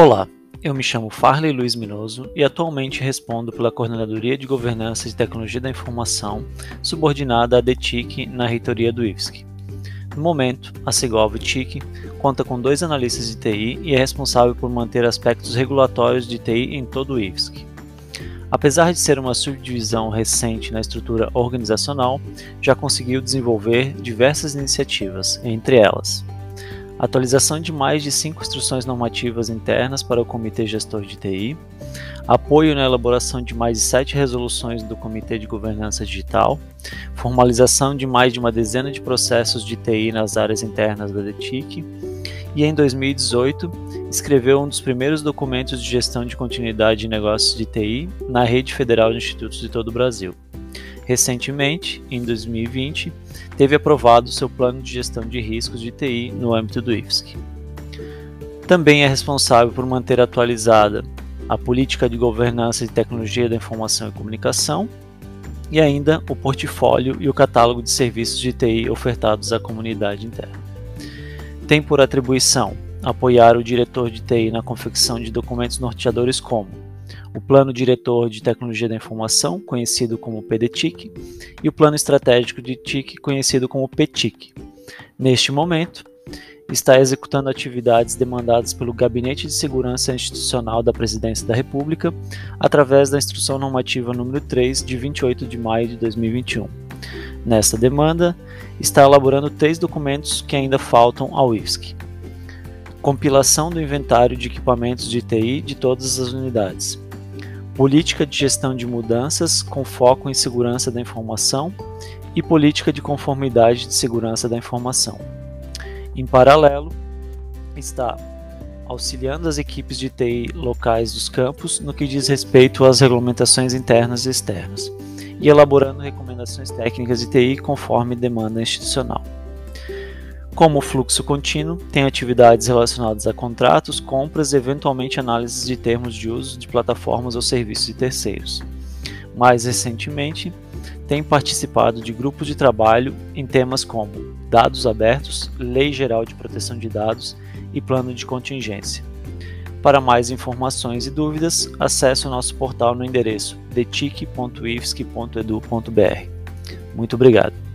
Olá, eu me chamo Farley Luiz Minoso e atualmente respondo pela Coordenadoria de Governança de Tecnologia da Informação, subordinada à DETIC na reitoria do IFSC. No momento, a Segov TIC conta com dois analistas de TI e é responsável por manter aspectos regulatórios de TI em todo o IFSC. Apesar de ser uma subdivisão recente na estrutura organizacional, já conseguiu desenvolver diversas iniciativas, entre elas atualização de mais de cinco instruções normativas internas para o Comitê Gestor de TI, apoio na elaboração de mais de sete resoluções do Comitê de Governança Digital, formalização de mais de uma dezena de processos de TI nas áreas internas da DETIC, e em 2018 escreveu um dos primeiros documentos de gestão de continuidade de negócios de TI na Rede Federal de Institutos de todo o Brasil. Recentemente, em 2020, teve aprovado seu plano de gestão de riscos de TI no âmbito do IFSC. Também é responsável por manter atualizada a política de governança de tecnologia da informação e comunicação e ainda o portfólio e o catálogo de serviços de TI ofertados à comunidade interna. Tem por atribuição apoiar o diretor de TI na confecção de documentos norteadores como o Plano Diretor de Tecnologia da Informação, conhecido como PDTIC, e o Plano Estratégico de TIC, conhecido como PTIC. Neste momento, está executando atividades demandadas pelo Gabinete de Segurança Institucional da Presidência da República, através da Instrução Normativa número 3, de 28 de maio de 2021. Nesta demanda, está elaborando três documentos que ainda faltam ao IFSC. Compilação do inventário de equipamentos de TI de todas as unidades política de gestão de mudanças com foco em segurança da informação e política de conformidade de segurança da informação. Em paralelo, está auxiliando as equipes de TI locais dos campos no que diz respeito às regulamentações internas e externas, e elaborando recomendações técnicas de TI conforme demanda institucional. Como fluxo contínuo, tem atividades relacionadas a contratos, compras e eventualmente análises de termos de uso de plataformas ou serviços de terceiros. Mais recentemente, tem participado de grupos de trabalho em temas como dados abertos, lei geral de proteção de dados e plano de contingência. Para mais informações e dúvidas, acesse o nosso portal no endereço detic.ifsc.edu.br. Muito obrigado.